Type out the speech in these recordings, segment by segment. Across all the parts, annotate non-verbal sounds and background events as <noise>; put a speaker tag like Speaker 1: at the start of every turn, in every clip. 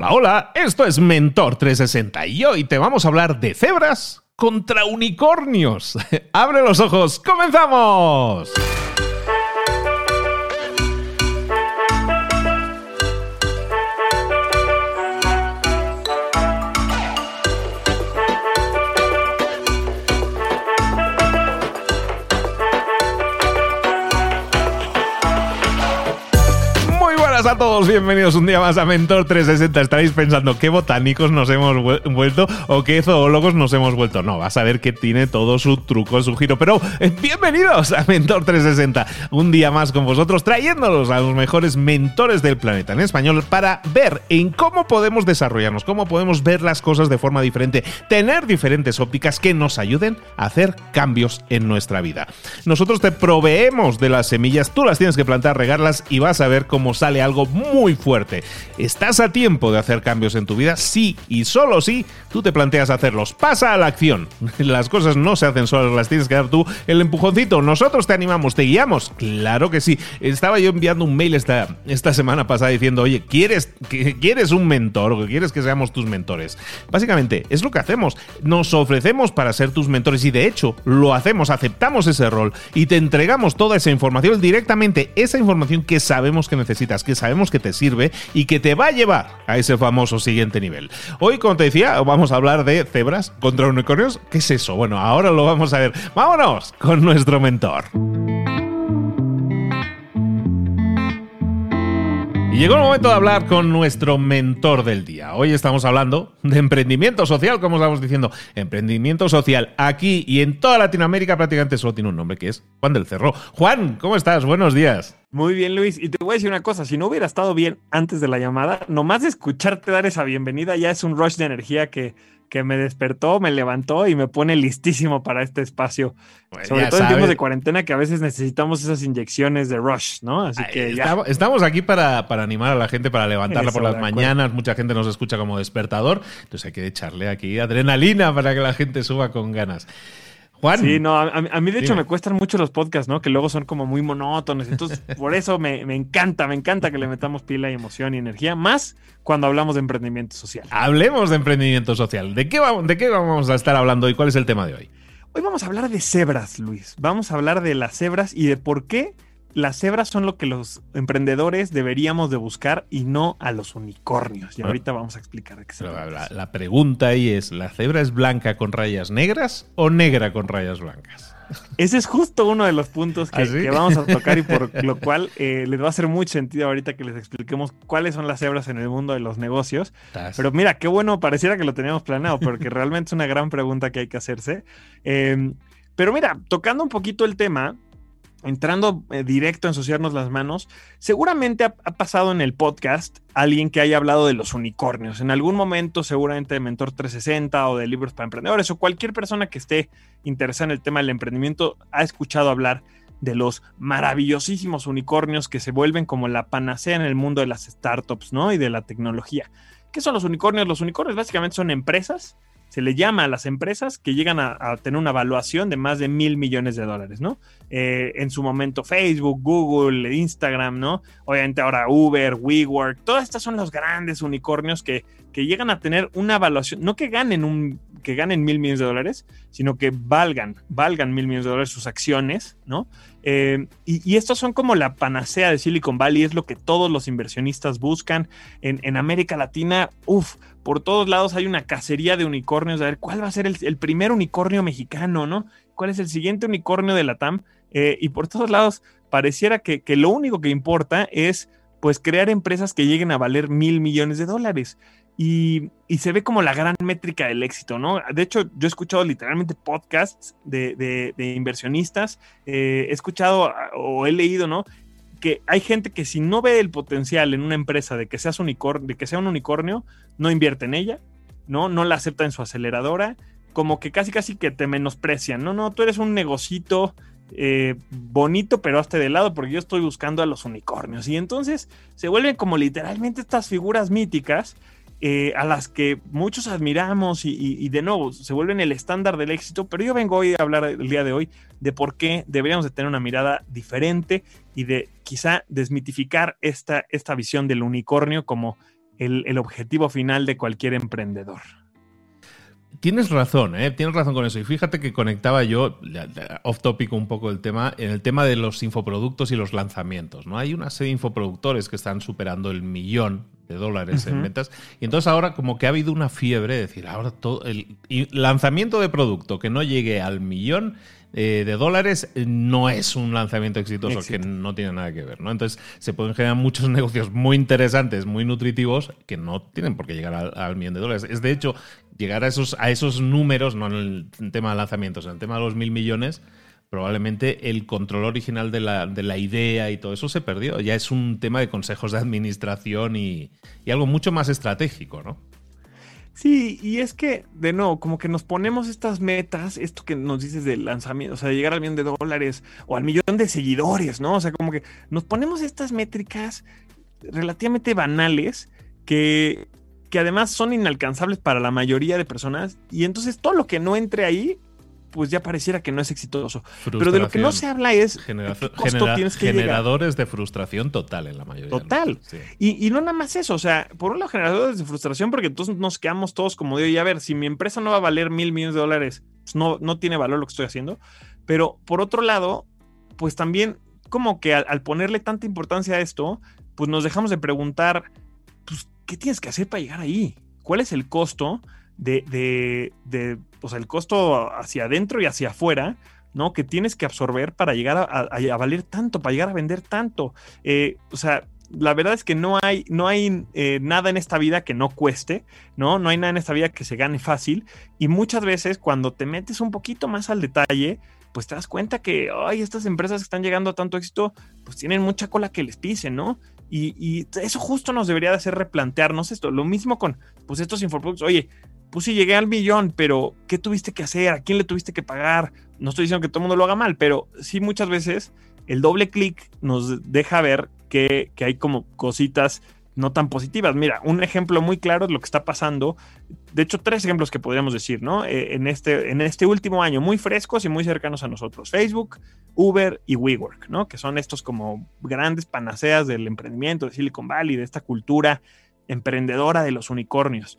Speaker 1: Hola, hola, esto es Mentor 360 y hoy te vamos a hablar de cebras contra unicornios. <laughs> ¡Abre los ojos! ¡Comenzamos! A todos, bienvenidos un día más a Mentor 360. Estaréis pensando qué botánicos nos hemos vuelto o qué zoólogos nos hemos vuelto. No, vas a ver que tiene todo su truco, su giro. Pero eh, bienvenidos a Mentor 360. Un día más con vosotros, trayéndolos a los mejores mentores del planeta en español para ver en cómo podemos desarrollarnos, cómo podemos ver las cosas de forma diferente, tener diferentes ópticas que nos ayuden a hacer cambios en nuestra vida. Nosotros te proveemos de las semillas, tú las tienes que plantar, regarlas y vas a ver cómo sale algo muy fuerte. ¿Estás a tiempo de hacer cambios en tu vida? Sí, y solo si tú te planteas hacerlos. Pasa a la acción. <laughs> Las cosas no se hacen solas, las tienes que dar tú el empujoncito. Nosotros te animamos, te guiamos. Claro que sí. Estaba yo enviando un mail esta, esta semana pasada diciendo, oye, ¿quieres, ¿quieres un mentor quieres que seamos tus mentores? Básicamente, es lo que hacemos. Nos ofrecemos para ser tus mentores y de hecho lo hacemos, aceptamos ese rol y te entregamos toda esa información directamente, esa información que sabemos que necesitas, que sabemos que te sirve y que te va a llevar a ese famoso siguiente nivel. Hoy, como te decía, vamos a hablar de cebras contra unicornios. ¿Qué es eso? Bueno, ahora lo vamos a ver. Vámonos con nuestro mentor. Llegó el momento de hablar con nuestro mentor del día. Hoy estamos hablando de emprendimiento social, como estamos diciendo. Emprendimiento social aquí y en toda Latinoamérica prácticamente solo tiene un nombre que es Juan del Cerro. Juan, ¿cómo estás? Buenos días.
Speaker 2: Muy bien, Luis. Y te voy a decir una cosa, si no hubiera estado bien antes de la llamada, nomás de escucharte dar esa bienvenida ya es un rush de energía que, que me despertó, me levantó y me pone listísimo para este espacio. Pues Sobre todo en tiempos de cuarentena que a veces necesitamos esas inyecciones de rush, ¿no? Así que
Speaker 1: ya. Estamos aquí para, para, animar a la gente, para levantarla por las mañanas. Mucha gente nos escucha como despertador, entonces hay que echarle aquí adrenalina para que la gente suba con ganas.
Speaker 2: Juan. Sí, no, a, mí de hecho me cuestan mucho los podcasts, ¿no? Que luego son como muy monótonos. Entonces, <laughs> por eso me, encanta, me encanta que le metamos pila y emoción y energía, más cuando hablamos de emprendimiento social.
Speaker 1: Hablemos de emprendimiento social. ¿De qué, ¿De qué vamos a estar hablando hoy? ¿Cuál es el tema de hoy?
Speaker 2: Hoy vamos a hablar de cebras, Luis. Vamos a hablar de las cebras y de por qué las cebras son lo que los emprendedores deberíamos de buscar y no a los unicornios. Y ahorita vamos a explicar de qué se
Speaker 1: trata. La, pregunta ahí es, ¿la cebra es blanca con rayas negras o negra con rayas blancas?
Speaker 2: Ese es justo uno de los puntos que, ¿Ah, vamos a tocar y por lo cual eh, les va a hacer mucho sentido ahorita que les expliquemos cuáles son las cebras en el mundo de los negocios. Pero mira, qué bueno, pareciera que lo teníamos planeado, porque realmente es una gran pregunta que hay que hacerse. Eh, pero mira, tocando un poquito el tema, entrando eh, directo a ensuciarnos las manos, seguramente ha, pasado en el podcast alguien que haya hablado de los unicornios. En algún momento, seguramente de Mentor 360 o de Libros para Emprendedores o cualquier persona que esté interesada en el tema del emprendimiento ha escuchado hablar de los maravillosísimos unicornios que se vuelven como la panacea en el mundo de las startups, ¿no? Y de la tecnología. ¿Qué son los unicornios? Los unicornios básicamente son empresas se le llama a las empresas que llegan a, tener una evaluación de más de mil millones de dólares, ¿no? Eh, en su momento Facebook, Google, Instagram, ¿no? Obviamente ahora Uber, WeWork, todas estas son los grandes unicornios que, que llegan a tener una evaluación, no que ganen un que ganen mil millones de dólares, sino que valgan, valgan mil millones de dólares sus acciones, ¿no? Eh, y, estos son como la panacea de Silicon Valley, es lo que todos los inversionistas buscan. En, América Latina, uff, por todos lados hay una cacería de unicornios, a ver cuál va a ser el, primer unicornio mexicano, ¿no? ¿Cuál es el siguiente unicornio de la TAM? Eh, y por todos lados pareciera que, que lo único que importa es pues crear empresas que lleguen a valer mil millones de dólares. Y, se ve como la gran métrica del éxito, ¿no? De hecho, yo he escuchado literalmente podcasts de, inversionistas, eh, he escuchado o he leído, ¿no? Que hay gente que si no ve el potencial en una empresa de que, seas unicornio, de que sea un unicornio, no invierte en ella, ¿no? No la acepta en su aceleradora, como que casi casi que te menosprecian, no, no, tú eres un negocito eh, bonito, pero hasta de lado, porque yo estoy buscando a los unicornios. Y entonces se vuelven como literalmente estas figuras míticas eh, a las que muchos admiramos y, de nuevo se vuelven el estándar del éxito, pero yo vengo hoy a hablar el día de hoy de por qué deberíamos de tener una mirada diferente y de quizá desmitificar esta, esta visión del unicornio como el, objetivo final de cualquier emprendedor.
Speaker 1: Tienes razón, ¿eh? tienes razón con eso. Y fíjate que conectaba yo, off topic un poco el tema, en el tema de los infoproductos y los lanzamientos. ¿no? Hay una serie de infoproductores que están superando el millón de dólares en ventas. Y entonces ahora como que ha habido una fiebre de decir, ahora todo el lanzamiento de producto que no llegue al millón eh, de dólares no es un lanzamiento exitoso, que no tiene nada que ver. ¿no? Entonces se pueden generar muchos <laughs> negocios muy interesantes, muy nutritivos, que no tienen por qué llegar al, millón de dólares. Es de hecho llegar a esos, a esos números, no en el tema de lanzamientos, en el tema de los mil millones, probablemente el control original de la, de la, idea y todo eso se perdió. Ya es un tema de consejos de administración y, y algo mucho más estratégico, ¿no?
Speaker 2: Sí, y es que, de nuevo, como que nos ponemos estas metas, esto que nos dices del lanzamiento, o sea, de llegar al millón de dólares o al millón de seguidores, ¿no? O sea, como que nos ponemos estas métricas relativamente banales que, que además son inalcanzables para la mayoría de personas y entonces todo lo que no entre ahí pues ya pareciera que no es exitoso. Pero de lo que no se habla es
Speaker 1: generadores de frustración total en la mayoría.
Speaker 2: Total. Y, y, no nada más eso, o sea, por un lado generadores de frustración porque entonces nos quedamos todos como de, a ver, si mi empresa no va a valer mil millones de dólares, pues no, no tiene valor lo que estoy haciendo. Pero por otro lado, pues también como que al, ponerle tanta importancia a esto, pues nos dejamos de preguntar, pues, ¿qué tienes que hacer para llegar ahí? ¿Cuál es el costo? De, de, de o sea, el costo hacia adentro y hacia afuera, ¿no? Que tienes que absorber para llegar a, valer tanto, para llegar a vender tanto. Eh, o sea, la verdad es que no hay, no hay eh, nada en esta vida que no cueste, ¿no? No hay nada en esta vida que se gane fácil. Y muchas veces cuando te metes un poquito más al detalle, pues te das cuenta que, ay, estas empresas que están llegando a tanto éxito, pues tienen mucha cola que les pisen, ¿no? Y, y, eso justo nos debería de hacer replantearnos esto. Lo mismo con, pues, estos infoproductos. Oye, pues sí, llegué al millón, pero ¿qué tuviste que hacer? ¿A quién le tuviste que pagar? No estoy diciendo que todo el mundo lo haga mal, pero sí muchas veces el doble clic nos deja ver que, hay como cositas no tan positivas. Mira, un ejemplo muy claro de lo que está pasando. De hecho, tres ejemplos que podríamos decir, ¿no? Eh, en, este, en este último año, muy frescos y muy cercanos a nosotros. Facebook, Uber y WeWork, ¿no? Que son estos como grandes panaceas del emprendimiento de Silicon Valley, de esta cultura emprendedora de los unicornios.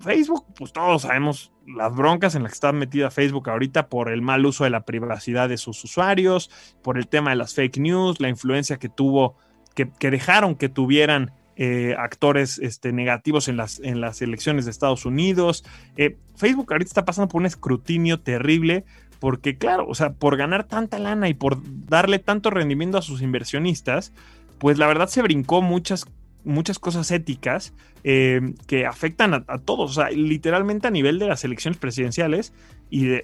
Speaker 2: Facebook, pues todos sabemos las broncas en las que está metida Facebook ahorita por el mal uso de la privacidad de sus usuarios, por el tema de las fake news, la influencia que tuvo, que, dejaron que tuvieran eh, actores este, negativos en las, en las elecciones de Estados Unidos. Eh, Facebook ahorita está pasando por un escrutinio terrible porque, claro, o sea, por ganar tanta lana y por darle tanto rendimiento a sus inversionistas, pues la verdad se brincó muchas muchas cosas éticas eh, que afectan a, todos, o sea, literalmente a nivel de las elecciones presidenciales y,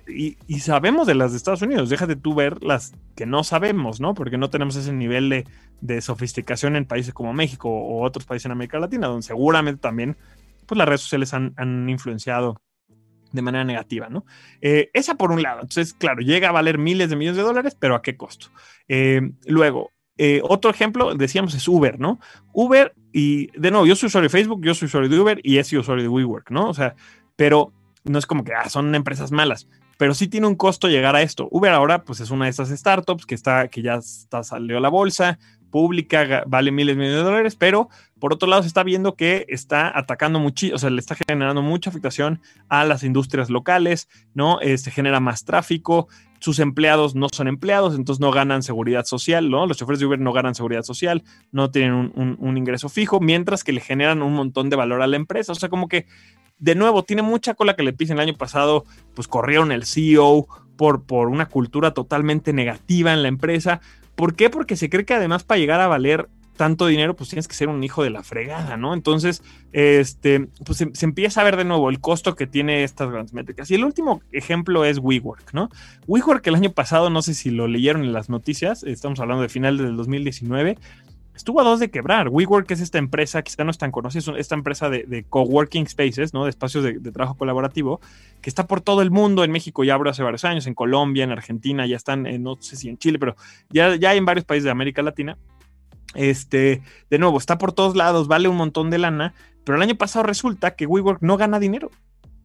Speaker 2: sabemos de las de Estados Unidos, déjate tú ver las que no sabemos, ¿no? Porque no tenemos ese nivel de, de sofisticación en países como México o otros países en América Latina, donde seguramente también pues, las redes sociales han, han influenciado de manera negativa, ¿no? Eh, esa por un lado. Entonces, claro, llega a valer miles de millones de dólares, pero ¿a qué costo? Eh, luego, eh, otro ejemplo, decíamos, es Uber, ¿no? Uber, y de nuevo, yo soy usuario de Facebook, yo soy usuario de Uber y es usuario de WeWork, ¿no? O sea, pero no es como que ah, son empresas malas, pero sí tiene un costo llegar a esto. Uber ahora, pues es una de esas startups que, está, que ya está, salió a la bolsa, pública, vale miles de millones de dólares, pero por otro lado se está viendo que está atacando mucho, o sea, le está generando mucha afectación a las industrias locales, ¿no? este, genera más tráfico, sus empleados no son empleados, entonces no ganan seguridad social, ¿no? Los choferes de Uber no ganan seguridad social, no tienen un, ingreso fijo, mientras que le generan un montón de valor a la empresa. O sea, como que, de nuevo, tiene mucha cola que le pisen. El año pasado, pues corrieron el CEO por, por una cultura totalmente negativa en la empresa. ¿Por qué? Porque se cree que además para llegar a valer tanto dinero, pues tienes que ser un hijo de la fregada, ¿no? Entonces, este, pues se, empieza a ver de nuevo el costo que tiene estas grandes métricas. Y el último ejemplo es WeWork, ¿no? WeWork el año pasado, no sé si lo leyeron en las noticias, estamos hablando de final del 2019, estuvo a dos de quebrar. WeWork es esta empresa, quizá no es tan conocida, es esta empresa de, coworking spaces, ¿no? De espacios de, trabajo colaborativo, que está por todo el mundo. En México ya abrió hace varios años, en Colombia, en Argentina, ya están, no sé si en Chile, pero ya, ya hay en varios países de América Latina. Este, de nuevo, está por todos lados, vale un montón de lana, pero el año pasado resulta que WeWork no gana dinero.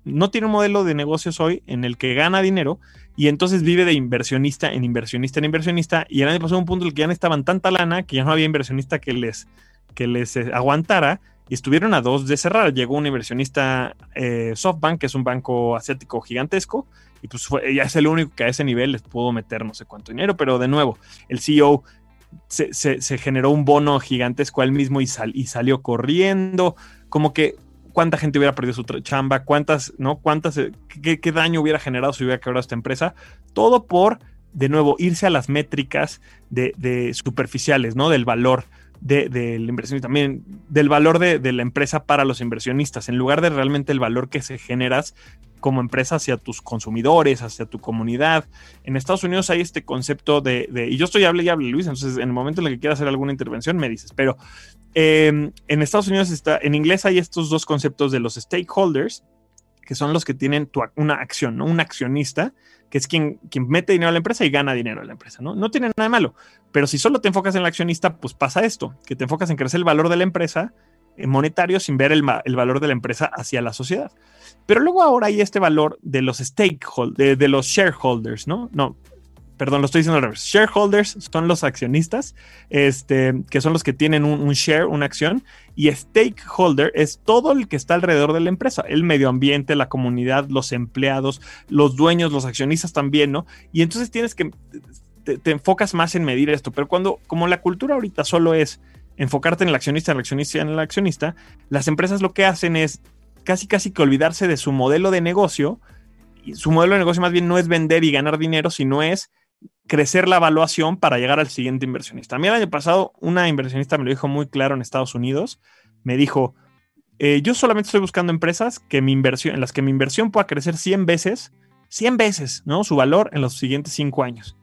Speaker 2: No tiene un modelo de negocios hoy en el que gana dinero y entonces vive de inversionista en inversionista en inversionista. Y el año pasado un punto en el que ya no estaban tanta lana que ya no había inversionista que les, que les eh, aguantara y estuvieron a dos de cerrar. Llegó un inversionista eh, SoftBank, que es un banco asiático gigantesco, y pues fue, ya es el único que a ese nivel les pudo meter no sé cuánto dinero, pero de nuevo, el CEO se, generó un bono gigantesco a él mismo y, y salió corriendo, como que cuánta gente hubiera perdido su chamba, cuántas, ¿no? Cuántas, eh, qué, daño hubiera generado si hubiera quebrado esta empresa, todo por, de nuevo, irse a las métricas de superficiales, ¿no? Del valor del de, inversionista, también del valor de, de, la empresa para los inversionistas, en lugar de realmente el valor que se generas como empresa hacia tus consumidores, hacia tu comunidad. En Estados Unidos hay este concepto de, y yo estoy hable y hable, Luis, entonces en el momento en el que quieras hacer alguna intervención me dices, pero em, en Estados Unidos está, en inglés hay estos dos conceptos de los stakeholders, que son los que tienen una acción. Un accionista, que es quien, quien mete dinero a la empresa y gana dinero a la empresa, ¿no? No tiene nada de malo, pero si solo te enfocas en el accionista, pues pasa esto, que te enfocas en crecer el valor de la empresa eh, monetario sin ver el, el valor de la empresa hacia la sociedad. Pero luego ahora hay este valor de los stakeholders, de, los shareholders, ¿no? No, perdón, lo estoy diciendo al revés. Shareholders son los accionistas, este, que son los que tienen un, share, una acción, y stakeholder es todo el que está alrededor de la empresa, el medio ambiente, la comunidad, los empleados, los dueños, los accionistas también, ¿no? Y entonces tienes que, te, enfocas más en medir esto, pero cuando, como la cultura ahorita solo es enfocarte en el accionista, en el accionista, en el accionista, las empresas lo que hacen es casi casi que olvidarse de su modelo de negocio. Su modelo de negocio más bien no es vender y ganar dinero, sino es crecer la evaluación para llegar al siguiente inversionista. A mí el año pasado una inversionista me lo dijo muy claro en Estados Unidos. Me dijo, eh, yo solamente estoy buscando empresas que mi inversión, en las que mi inversión pueda crecer 100 veces, 100 veces, ¿no? Su valor en los siguientes 5 años.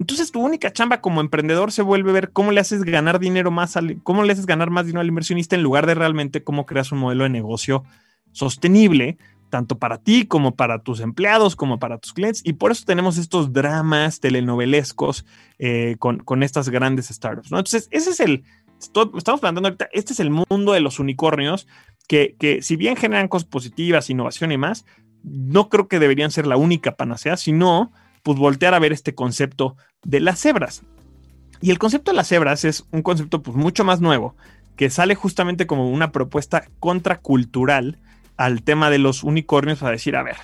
Speaker 2: Entonces tu única chamba como emprendedor se vuelve a ver cómo le haces ganar dinero más, al, cómo le haces ganar más dinero al inversionista en lugar de realmente cómo creas un modelo de negocio sostenible, tanto para ti como para tus empleados, como para tus clientes. Y por eso tenemos estos dramas telenovelescos eh, con, estas grandes startups. ¿no? Entonces, ese es el, estamos planteando ahorita, este es el mundo de los unicornios, que, que si bien generan cosas positivas, innovación y más, no creo que deberían ser la única panacea, sino pues voltear a ver este concepto de las cebras. Y el concepto de las cebras es un concepto pues mucho más nuevo, que sale justamente como una propuesta contracultural al tema de los unicornios para decir, a ver,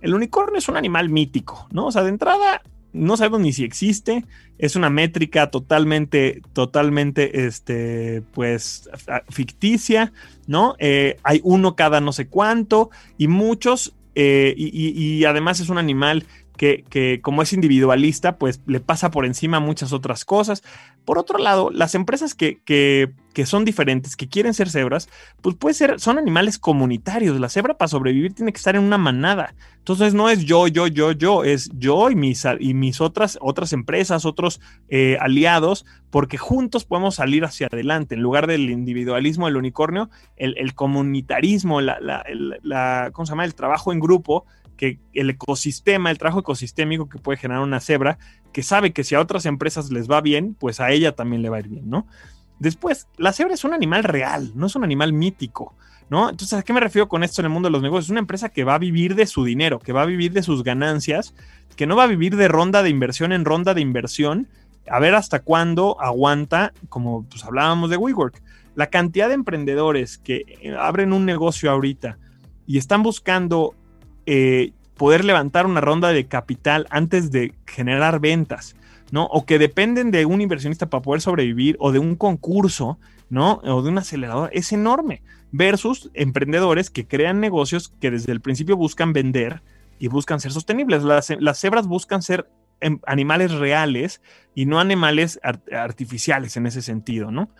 Speaker 2: el unicornio es un animal mítico, ¿no? O sea, de entrada no sabemos ni si existe, es una métrica totalmente, totalmente, este, pues, ficticia, ¿no? Eh, hay uno cada no sé cuánto y muchos, eh, y, además es un animal que, como es individualista, pues le pasa por encima muchas otras cosas. Por otro lado, las empresas que, que, son diferentes, que quieren ser cebras, pues puede ser, son animales comunitarios. La cebra para sobrevivir tiene que estar en una manada. Entonces no es yo, yo, yo, yo, es yo y mis, y mis otras, otras empresas, otros eh, aliados, porque juntos podemos salir hacia adelante. En lugar del individualismo, el unicornio, el, comunitarismo, la, la, ¿cómo se llama? El trabajo en grupo que el ecosistema, el trabajo ecosistémico que puede generar una cebra, que sabe que si a otras empresas les va bien, pues a ella también le va a ir bien, ¿no? Después, la cebra es un animal real, no es un animal mítico, ¿no? Entonces, ¿a qué me refiero con esto en el mundo de los negocios? Es una empresa que va a vivir de su dinero, que va a vivir de sus ganancias, que no va a vivir de ronda de inversión en ronda de inversión, a ver hasta cuándo aguanta, como pues hablábamos de WeWork. La cantidad de emprendedores que abren un negocio ahorita y están buscando eh, poder levantar una ronda de capital antes de generar ventas, ¿no? O que dependen de un inversionista para poder sobrevivir o de un concurso, ¿no? O de un acelerador, es enorme. Versus emprendedores que crean negocios que desde el principio buscan vender y buscan ser sostenibles. Las, las cebras buscan ser em, animales reales y no animales artificiales en ese sentido, ¿no?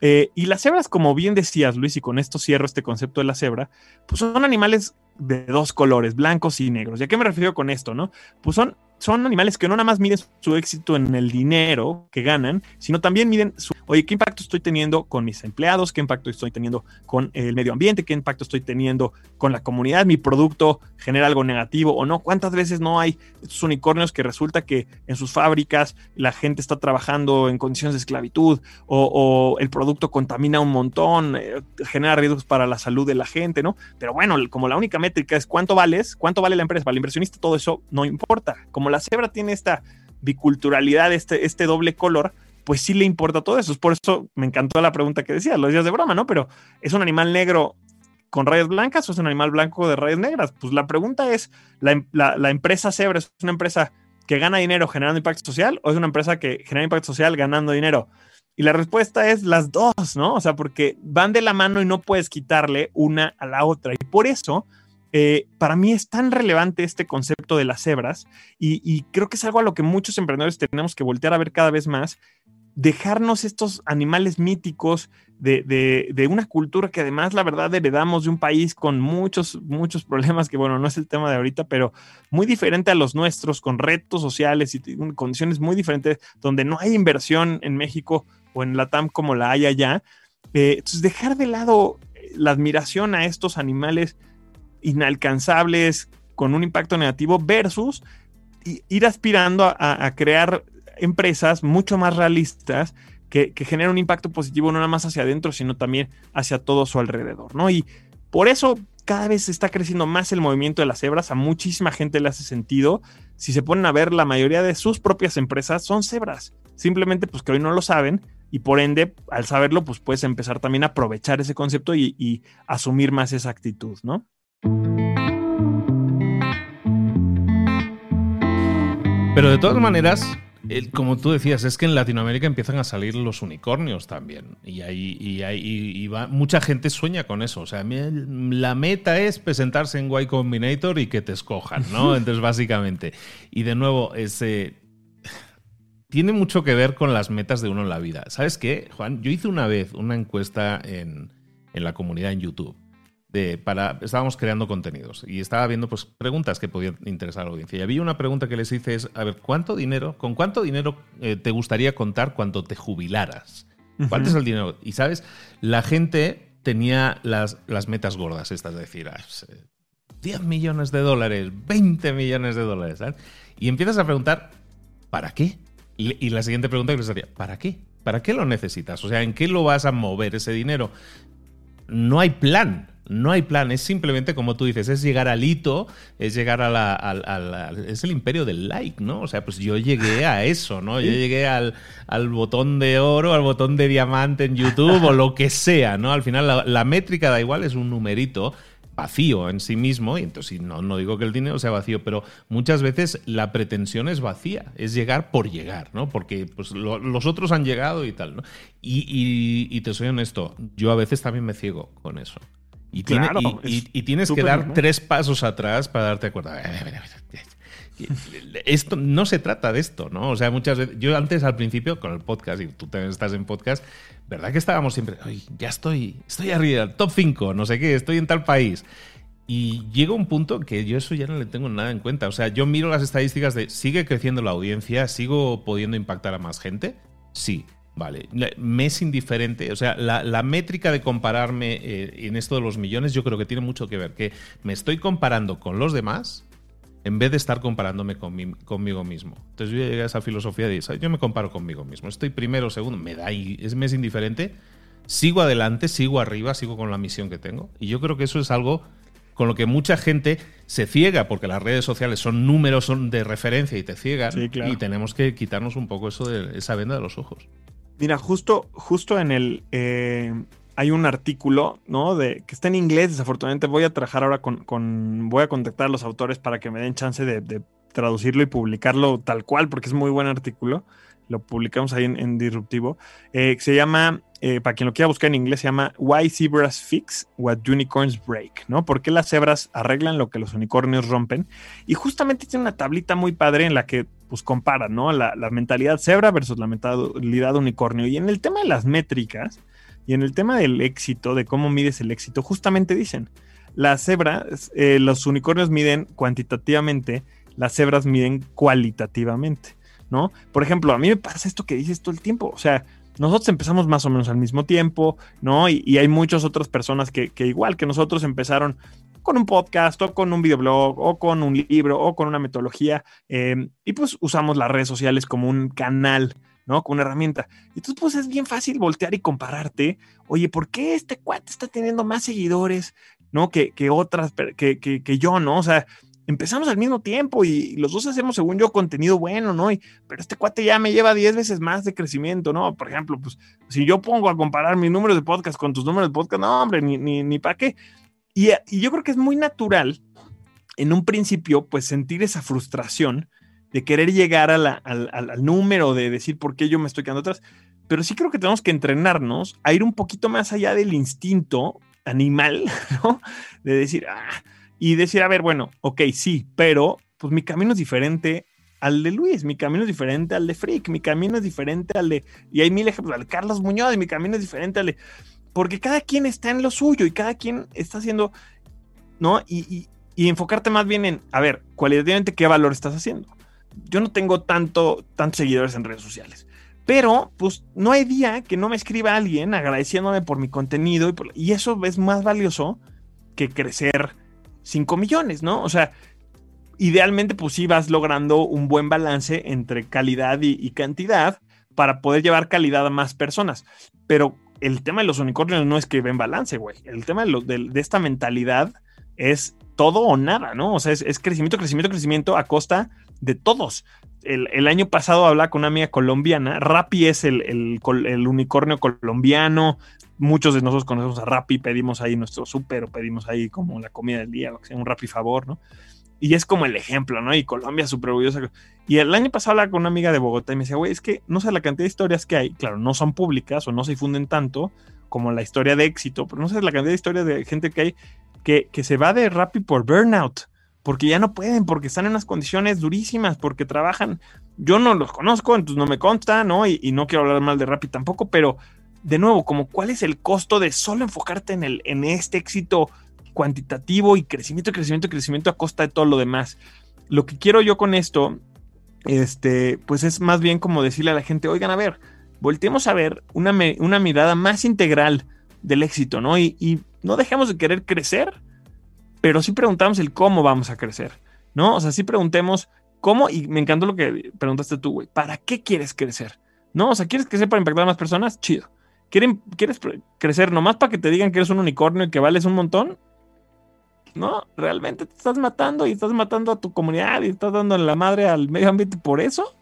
Speaker 2: Eh, y las cebras, como bien decías, Luis, y con esto cierro este concepto de la cebra, pues son animales de dos colores, blancos y negros. ¿Y a qué me refiero con esto, no? Pues son son animales que no nada más miden su éxito en el dinero que ganan, sino también miden su, oye, ¿qué impacto estoy teniendo con mis empleados? ¿Qué impacto estoy teniendo con el medio ambiente? ¿Qué impacto estoy teniendo con la comunidad? ¿Mi producto genera algo negativo o no? ¿Cuántas veces no hay estos unicornios que resulta que en sus fábricas la gente está trabajando en condiciones de esclavitud o, el producto contamina un montón, eh, genera riesgos para la salud de la gente, ¿no? Pero bueno, como la única métrica es cuánto vales, cuánto vale la empresa, para el inversionista todo eso no importa. Como la cebra tiene esta biculturalidad, este, este doble color, pues sí le importa todo eso. Por eso me encantó la pregunta que decía, los días de broma, ¿no? Pero ¿es un animal negro con rayas blancas o es un animal blanco de rayas negras? Pues la pregunta es, ¿la, la empresa Zebra es una empresa que gana dinero generando impacto social o es una empresa que genera impacto social ganando dinero? Y la respuesta es las dos, ¿no? O sea, porque van de la mano y no puedes quitarle una a la otra. Y por eso, eh, para mí es tan relevante este concepto de las cebras y, creo que es algo a lo que muchos emprendedores tenemos que voltear a ver cada vez más. Dejarnos estos animales míticos de, de, una cultura que además, la verdad, heredamos de un país con muchos, muchos problemas, que bueno, no es el tema de ahorita, pero muy diferente a los nuestros, con retos sociales y condiciones muy diferentes, donde no hay inversión en México o en la TAM como la hay allá. Eh, entonces, dejar de lado eh, la admiración a estos animales inalcanzables con un impacto negativo versus ir aspirando a, crear empresas mucho más realistas que, generen un impacto positivo no nada más hacia adentro, sino también hacia todo su alrededor, ¿no? Y por eso cada vez está creciendo más el movimiento de las cebras, a muchísima gente le hace sentido. Si se ponen a ver, la mayoría de sus propias empresas son cebras. Simplemente pues que hoy no lo saben y por ende, al saberlo, pues puedes empezar también a aprovechar ese concepto y, asumir más esa actitud, ¿no?
Speaker 1: Pero de todas maneras, como tú decías, es que en Latinoamérica empiezan a salir los unicornios también. Y, hay, y, mucha gente sueña con eso. O sea, la meta es presentarse en Y Combinator y que te escojan, ¿no? <laughs> Entonces, básicamente. Y de nuevo, ese tiene mucho que ver con las metas de uno en la vida. ¿Sabes qué, Juan? Yo hice una vez una encuesta en, la comunidad en YouTube. De, para, estábamos creando contenidos y estaba viendo pues, preguntas que podían interesar a la audiencia. Y había una pregunta que les hice es, a ver, ¿cuánto dinero, con cuánto dinero eh, te gustaría contar cuando te jubilaras? ¿Cuánto es el dinero? Y sabes, la gente tenía las, las metas gordas estas, de decir, 10 ah, millones de dólares, 20 millones de dólares, Y empiezas a preguntar, ¿para qué? Y, la siguiente pregunta que les haría, ¿para qué? ¿Para qué lo necesitas? O sea, ¿en qué lo vas a mover ese dinero? No hay plan. No hay plan, es simplemente como tú dices, es llegar al hito, es llegar a la, es el imperio del like, ¿no? O sea, pues yo llegué a eso, ¿no? Yo llegué al, al botón de oro, al botón de diamante en YouTube o lo que sea, ¿no? Al final la, la métrica da igual, es un numerito vacío en sí mismo, y entonces no, no digo que el dinero sea vacío, pero muchas veces la pretensión es vacía, es llegar por llegar, ¿no? Porque pues, los otros han llegado y tal, ¿no? Y, te soy honesto, yo a veces también me ciego con eso. Y, y, tienes que dar tres pasos atrás para darte cuenta. Esto no se trata de esto, ¿no? O sea, muchas veces. Yo antes al principio, con el podcast, y tú también estás en podcast, ¿verdad que estábamos siempre? ya estoy, estoy arriba, top 5, no sé qué, estoy en tal país. Y llega un punto que yo eso ya no le tengo nada en cuenta. O sea, yo miro las estadísticas de sigue creciendo la audiencia, sigo pudiendo impactar a más gente. Sí, vale. Me es indiferente. O sea, la, métrica de compararme eh, en esto de los millones, yo creo que tiene mucho que ver. Que me estoy comparando con los demás en vez de estar comparándome conmigo mismo. Entonces yo llegué a esa filosofía de, ¿sabes? yo me comparo conmigo mismo. Estoy primero, segundo, me da y es, me es indiferente. Sigo adelante, sigo arriba, sigo con la misión que tengo. Y yo creo que eso es algo con lo que mucha gente se ciega, porque las redes sociales son números, son de referencia y te ciegan. Y tenemos que quitarnos un poco eso de esa venda de los ojos.
Speaker 2: Mira, justo, justo en el, eh, hay un artículo, ¿no? De, que está en inglés, desafortunadamente voy a trabajar ahora con, voy a contactar a los autores para que me den chance de, traducirlo y publicarlo tal cual, porque es muy buen artículo. Lo publicamos ahí en, Disruptivo. Eh, se llama, eh, para quien lo quiera buscar en inglés, se llama Why Zebras Fix What Unicorns Break, ¿no? ¿Por qué las cebras arreglan lo que los unicornios rompen? Y justamente tiene una tablita muy padre en la que pues comparan, ¿no? La, la mentalidad cebra versus la mentalidad unicornio. Y en el tema de las métricas, y en el tema del éxito, de cómo mides el éxito, justamente dicen, las cebras, eh, los unicornios miden cuantitativamente, las cebras miden cualitativamente, ¿no? Por ejemplo, a mí me pasa esto que dices todo el tiempo, o sea, nosotros empezamos más o menos al mismo tiempo, ¿no? Y, hay muchas otras personas que, igual que nosotros empezaron con un podcast o con un videoblog o con un libro o con una metodología eh, y pues usamos las redes sociales como un canal ¿no? Con una herramienta. Entonces, pues es bien fácil voltear y compararte. Oye, ¿por qué este cuate está teniendo más seguidores, ¿no? Que, que otras, que, que, que yo, ¿no? O sea, empezamos al mismo tiempo y los dos hacemos, según yo, contenido bueno, ¿no? Y, pero este cuate ya me lleva 10 veces más de crecimiento, ¿no? Por ejemplo, pues si yo pongo a comparar mis números de podcast con tus números de podcast, no, hombre, ni, ni, ni para qué. Y, y, yo creo que es muy natural en un principio, pues sentir esa frustración de querer llegar a al, al, al, número, de decir por qué yo me estoy quedando atrás. Pero sí creo que tenemos que entrenarnos a ir un poquito más allá del instinto animal, <laughs> ¿no? De decir, ah, y decir, a ver, bueno, ok, sí, pero pues mi camino es diferente al de Luis, mi camino es diferente al de Frick, mi camino es diferente al de, y hay mil ejemplos, al de Carlos Muñoz, mi camino es diferente al de, porque cada quien está en lo suyo y cada quien está haciendo, ¿no? Y, y, y enfocarte más bien en, a ver, cualitativamente, ¿qué valor estás haciendo? Yo no tengo tanto, tantos seguidores en redes sociales. Pero, pues, no hay día que no me escriba alguien agradeciéndome por mi contenido y, y eso es más valioso que crecer 5 millones, ¿no? O sea, idealmente pues sí vas logrando un buen balance entre calidad y, cantidad para poder llevar calidad a más personas. Pero el tema de los unicornios no es que ven balance, güey. El tema de, esta mentalidad es todo o nada, ¿no? O sea, es, crecimiento, crecimiento, crecimiento a costa de todos. El, año pasado hablaba con una amiga colombiana. Rappi es el, el, unicornio colombiano muchos de nosotros conocemos a Rappi, pedimos ahí nuestro súper o pedimos ahí como la comida del día, un Rappi favor, ¿no? Y es como el ejemplo, ¿no? Y Colombia súper orgullosa. Y el año pasado hablaba con una amiga de Bogotá y me decía, güey, es que no sé la cantidad de historias que hay, claro, no son públicas o no se difunden tanto como la historia de éxito, pero no sé la cantidad de historias de gente que hay que, que se va de Rappi por burnout, porque ya no pueden, porque están en unas condiciones durísimas, porque trabajan. Yo no los conozco, entonces no me consta, ¿no? Y, y no quiero hablar mal de Rappi tampoco, pero de nuevo, como cuál es el costo de solo enfocarte en, el, en este éxito cuantitativo y crecimiento, crecimiento, crecimiento a costa de todo lo demás. Lo que quiero yo con esto, este, pues es más bien como decirle a la gente, oigan, a ver, volteemos a ver una, una mirada más integral del éxito, ¿no? Y, y, no dejemos de querer crecer, pero sí preguntamos el cómo vamos a crecer, ¿no? O sea, sí preguntemos cómo, y me encantó lo que preguntaste tú, güey, ¿para qué quieres crecer? ¿No? O sea, ¿quieres crecer para impactar a más personas? Chido. ¿Quieres crecer nomás para que te digan que eres un unicornio y que vales un montón? No, realmente te estás matando y estás matando a tu comunidad y estás dando la madre al medio ambiente por eso.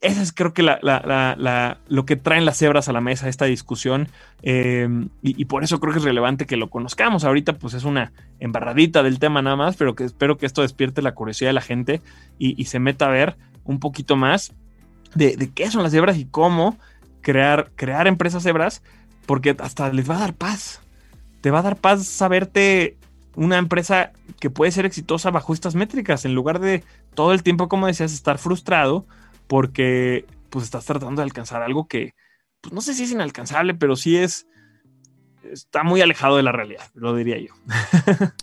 Speaker 2: Eso es creo que lo que traen las cebras a la mesa, esta discusión. Em, y, por eso creo que es relevante que lo conozcamos. Ahorita pues es una embarradita del tema nada más, pero que espero que esto despierte la curiosidad de la gente y, se meta a ver un poquito más de, de, qué son las cebras y cómo crear, crear empresas hebras porque hasta les va a dar paz. Te va a dar paz saberte una empresa que puede ser exitosa bajo estas métricas, en lugar de todo el tiempo, como decías, estar frustrado porque pues estás tratando de alcanzar algo que, pues no sé si es inalcanzable, pero sí es, está muy alejado de la realidad, lo diría yo. <laughs>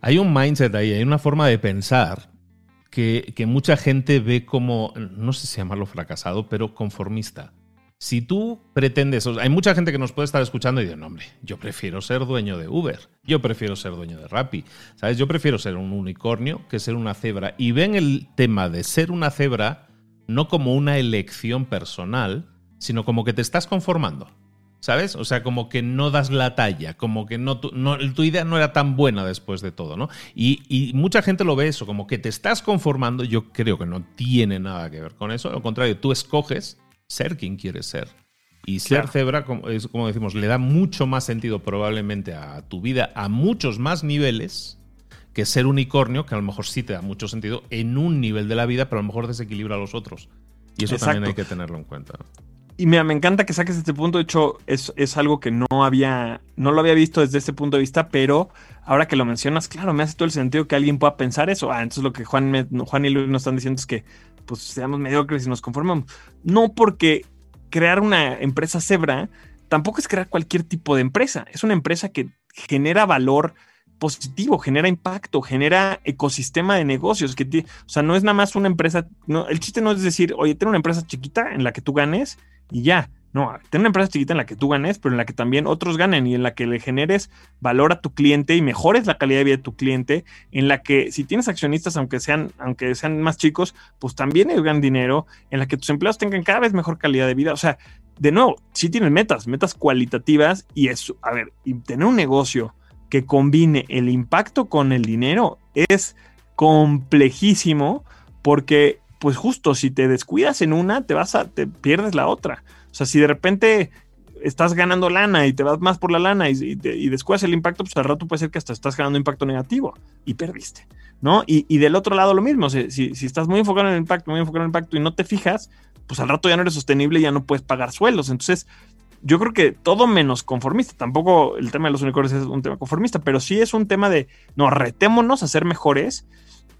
Speaker 1: hay un mindset ahí, hay una forma de pensar que, que mucha gente ve como, no sé si llamarlo fracasado, pero conformista. Si tú pretendes, hay mucha gente que nos puede estar escuchando y dice, no, hombre, yo prefiero ser dueño de Uber, yo prefiero ser dueño de Rappi, ¿sabes? Yo prefiero ser un unicornio que ser una cebra. Y ven el tema de ser una cebra no como una elección personal, sino como que te estás conformando. ¿Sabes? O sea, como que no das la talla, como que tu idea no era tan buena después de todo, ¿no? Y, y, mucha gente lo ve eso, como que te estás conformando, yo creo que no tiene nada que ver con eso, al contrario, tú escoges ser quien quieres ser. Y ser cebra, como, es, como decimos, le da mucho más sentido probablemente a tu vida a muchos más niveles que ser unicornio, que a lo mejor sí te da mucho sentido en un nivel de la vida, pero a lo mejor desequilibra a los otros. Y eso también hay que tenerlo en cuenta.
Speaker 2: Y mira, me encanta que saques este punto. De hecho, es, es, algo que no había, no lo había visto desde este punto de vista, pero ahora que lo mencionas, claro, me hace todo el sentido que alguien pueda pensar eso. Ah, entonces lo que Juan, Juan y Luis nos están diciendo es que pues seamos mediocres y nos conformamos. No porque crear una empresa cebra tampoco es crear cualquier tipo de empresa. Es una empresa que genera valor positivo, genera impacto, genera ecosistema de negocios. Que o sea, no es nada más una empresa. No, el chiste no es decir, oye, tengo una empresa chiquita en la que tú ganes y ya. No, ten una empresa chiquita en la que tú ganes, pero en la que también otros ganen y en la que le generes valor a tu cliente y mejores la calidad de vida de tu cliente, en la que si tienes accionistas, aunque sean, aunque sean más chicos, pues también ellos ganan dinero, en la que tus empleados tengan cada vez mejor calidad de vida. O sea, de nuevo, sí tienes metas, metas cualitativas y eso, a ver, y tener un negocio que combine el impacto con el dinero es complejísimo porque pues justo si te descuidas en una, te vas a, te pierdes la otra. O sea, si de repente estás ganando lana y te vas más por la lana y, y, descuidas el impacto, pues al rato puede ser que hasta estás ganando impacto negativo y perdiste, ¿no? Y, del otro lado lo mismo, si, si, estás muy enfocado en el impacto, muy enfocado en el impacto y no te fijas, pues al rato ya no eres sostenible y ya no puedes pagar sueldos. Entonces, yo creo que todo menos conformista. Tampoco el tema de los unicornios es un tema conformista, pero sí es un tema de, no, retémonos a ser mejores,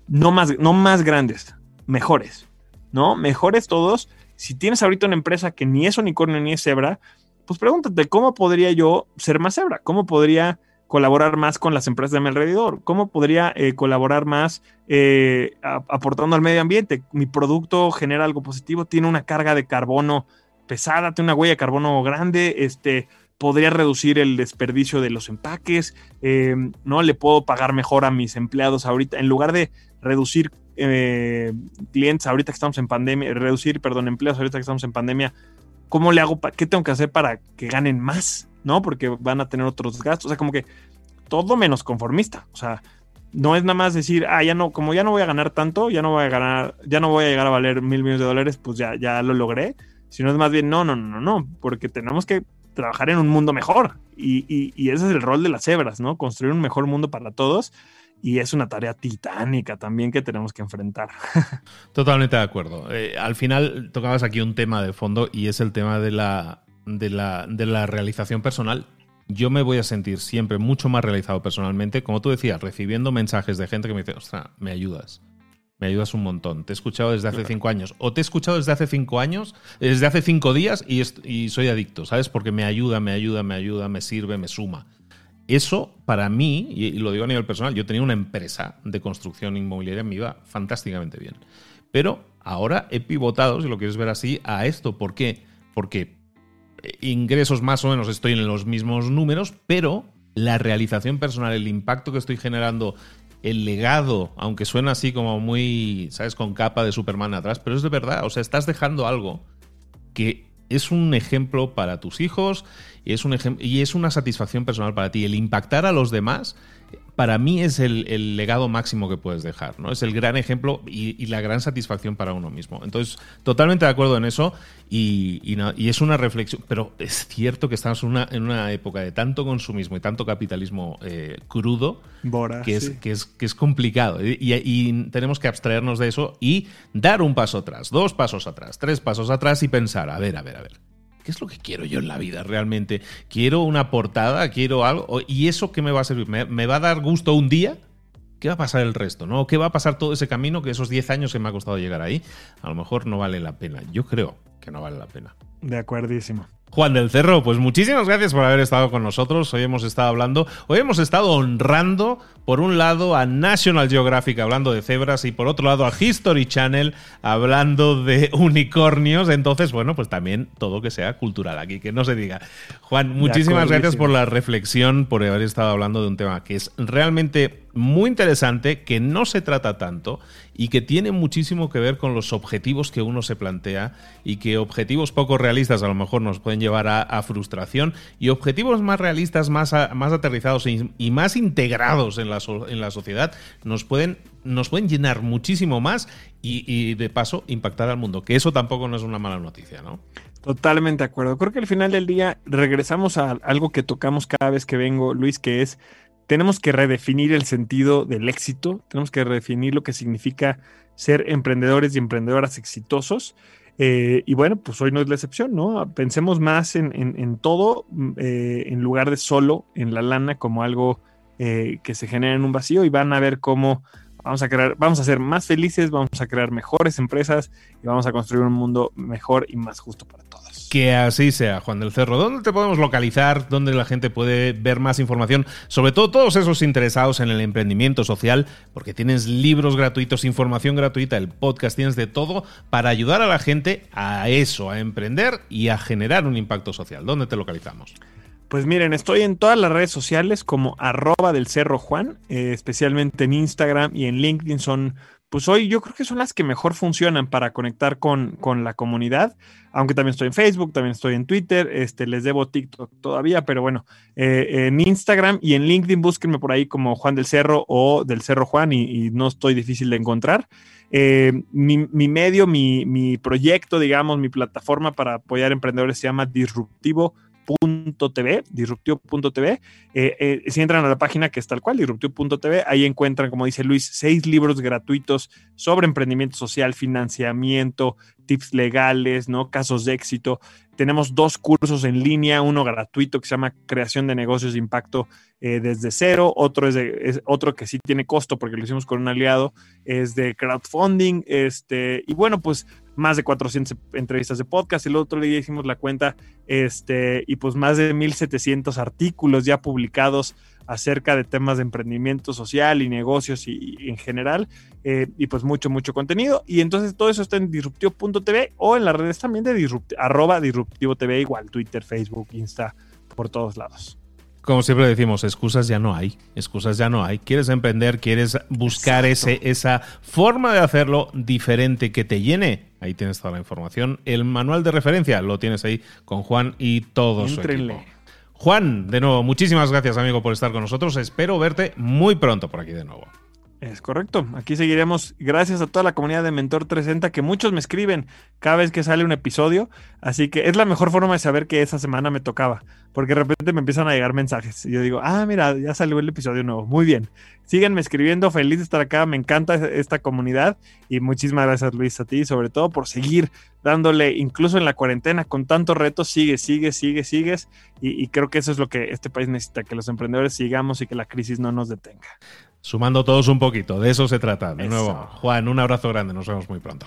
Speaker 2: no más, no más grandes, mejores, ¿no? Mejores todos. Si tienes ahorita una empresa que ni es unicornio ni es cebra, pues pregúntate, ¿cómo podría yo ser más cebra? ¿Cómo podría colaborar más con las empresas de mi alrededor? ¿Cómo podría eh, colaborar más eh, aportando al medio ambiente? Mi producto genera algo positivo, tiene una carga de carbono pesada, tiene una huella de carbono grande, este, podría reducir el desperdicio de los empaques, eh, ¿no? Le puedo pagar mejor a mis empleados ahorita, en lugar de reducir eh, clientes ahorita que estamos en pandemia, reducir, perdón, empleos ahorita que estamos en pandemia, ¿cómo le hago? ¿Qué tengo que hacer para que ganen más? ¿No? Porque van a tener otros gastos. O sea, como que todo menos conformista. O sea, no es nada más decir, ah, ya no, como ya no voy a ganar tanto, ya no voy a ganar, ya no voy a llegar a valer mil millones de dólares, pues ya, ya lo logré. Sino es más bien, no, no, no, no, porque tenemos que trabajar en un mundo mejor. Y, y ese es el rol de las cebras, ¿no? Construir un mejor mundo para todos y es una tarea titánica también que tenemos que enfrentar. <laughs>
Speaker 1: Totalmente de acuerdo. Eh, al final tocabas aquí un tema de fondo y es el tema de la, de la, de la realización personal. Yo me voy a sentir siempre mucho más realizado personalmente, como tú decías, recibiendo mensajes de gente que me dice, ostras, me ayudas. Me ayudas un montón. Te he escuchado desde hace cinco años. O te he escuchado desde hace cinco años, desde hace cinco días y, y soy adicto, ¿sabes? Porque me ayuda, me ayuda, me ayuda, me sirve, me suma. Eso, para mí, y lo digo a nivel personal, yo tenía una empresa de construcción inmobiliaria, me iba fantásticamente bien. Pero ahora he pivotado, si lo quieres ver así, a esto. ¿Por qué? Porque eh, ingresos más o menos estoy en los mismos números, pero la realización personal, el impacto que estoy generando, el legado, aunque suena así como muy, ¿sabes?, con capa de Superman atrás, pero es de verdad, o sea, estás dejando algo que es un ejemplo para tus hijos y es, un y es una satisfacción personal para ti. El impactar a los demás, para mí es el, legado máximo que puedes dejar, ¿no? Es el gran ejemplo y, la gran satisfacción para uno mismo. Entonces, totalmente de acuerdo en eso y, y, es una reflexión, pero es cierto que estamos en una, en una época de tanto consumismo y tanto capitalismo eh, crudo que, es, que, es, que es complicado y, tenemos que abstraernos de eso y dar un paso atrás, dos pasos atrás, tres pasos atrás y pensar, a ver, a ver, a ver. ¿Qué es lo que quiero yo en la vida realmente? ¿Quiero una portada? ¿Quiero algo? ¿Y eso qué me va a servir? ¿Me, va a dar gusto un día? ¿Qué va a pasar el resto? ¿no? ¿Qué va a pasar todo ese camino que esos 10 años que me ha costado llegar ahí? A lo mejor no vale la pena. Yo creo que no vale la pena.
Speaker 2: De acuerdísimo.
Speaker 1: Juan del Cerro, pues muchísimas gracias por haber estado con nosotros. Hoy hemos estado hablando, hoy hemos estado honrando, por un lado, a National Geographic hablando de cebras y por otro lado a History Channel hablando de unicornios. Entonces, bueno, pues también todo que sea cultural aquí, que no se diga. Juan, muchísimas gracias por la reflexión, por haber estado hablando de un tema que es realmente muy interesante, que no se trata tanto y que tiene muchísimo que ver con los objetivos que uno se plantea y que objetivos poco realistas a lo mejor nos pueden llevar a, frustración y objetivos más realistas, más, más aterrizados y, más integrados en la, en la sociedad nos pueden, nos pueden llenar muchísimo más y, de paso impactar al mundo, que eso tampoco no es una mala noticia, ¿no?
Speaker 2: Totalmente de acuerdo. Creo que al final del día regresamos a algo que tocamos cada vez que vengo, Luis, que es tenemos que redefinir el sentido del éxito, tenemos que redefinir lo que significa ser emprendedores y emprendedoras exitosos. Eh, y bueno, pues hoy no es la excepción, ¿no? Pensemos más en, todo mm, eh, en lugar de solo en la lana como algo eh, que se genera en un vacío y van a ver cómo vamos a crear, vamos a ser más felices, vamos a crear mejores empresas y vamos a construir un mundo mejor y más justo para todos.
Speaker 1: Que así sea, Juan del Cerro. ¿Dónde te podemos localizar? ¿Dónde la gente puede ver más información? Sobre todo todos esos interesados en el emprendimiento social, porque tienes libros gratuitos, información gratuita, el podcast, tienes de todo para ayudar a la gente a eso, a emprender y a generar un impacto social. ¿Dónde te localizamos?
Speaker 2: Pues miren, estoy en todas las redes sociales como arroba del Cerro Juan, eh, especialmente en Instagram y en LinkedIn son pues hoy yo creo que son las que mejor funcionan para conectar con, con la comunidad, aunque también estoy en Facebook, también estoy en Twitter, este, les debo TikTok todavía, pero bueno, eh, en Instagram y en LinkedIn búsquenme por ahí como Juan del Cerro o del Cerro Juan y, no estoy difícil de encontrar. Eh, mi, medio, mi, mi proyecto, digamos, mi plataforma para apoyar emprendedores se llama Disruptivo disruptivo.tv, disruptivo.tv. Eh, eh, si entran a la página que es tal cual, disruptivo.tv, ahí encuentran, como dice Luis, seis libros gratuitos sobre emprendimiento social, financiamiento, tips legales, ¿no? Casos de éxito. Tenemos dos cursos en línea, uno gratuito que se llama Creación de Negocios de Impacto eh, desde cero, otro es, de, otro que sí tiene costo porque lo hicimos con un aliado, es de crowdfunding, este, y bueno, pues más de 400 entrevistas de podcast, el otro día hicimos la cuenta, este, y pues más de 1700 artículos ya publicados acerca de temas de emprendimiento social y negocios y, en general, eh, y pues mucho, mucho contenido. Y entonces todo eso está en disruptivo.tv o en las redes también de arroba disruptivo TV, igual Twitter, Facebook, Insta, por todos lados.
Speaker 3: Como siempre decimos, excusas ya no hay, excusas ya no hay. Quieres emprender, quieres buscar ese, esa forma de hacerlo diferente que te llene. Ahí tienes toda la información. El manual de referencia lo tienes ahí con Juan y todos su equipo. Juan, de nuevo, muchísimas gracias amigo por estar con nosotros. Espero verte muy pronto por aquí de nuevo.
Speaker 2: Es correcto. Aquí seguiremos gracias a toda la comunidad de Mentor 360 que muchos me escriben cada vez que sale un episodio. Así que es la mejor forma de saber que esa semana me tocaba. Porque de repente me empiezan a llegar mensajes. Y yo digo, ah, mira, ya salió el episodio nuevo. Muy bien. Síganme escribiendo. Feliz de estar acá. Me encanta esta comunidad. Y muchísimas gracias, Luis, a ti. Sobre todo por seguir dándole, incluso en la cuarentena, con tantos retos. Sigue, sigue, sigue, sigues. Y, y creo que eso es lo que este país necesita. Que los emprendedores sigamos y que la crisis no nos detenga.
Speaker 3: Sumando todos un poquito, de eso se trata. De nuevo, Juan, un abrazo grande, nos vemos muy pronto.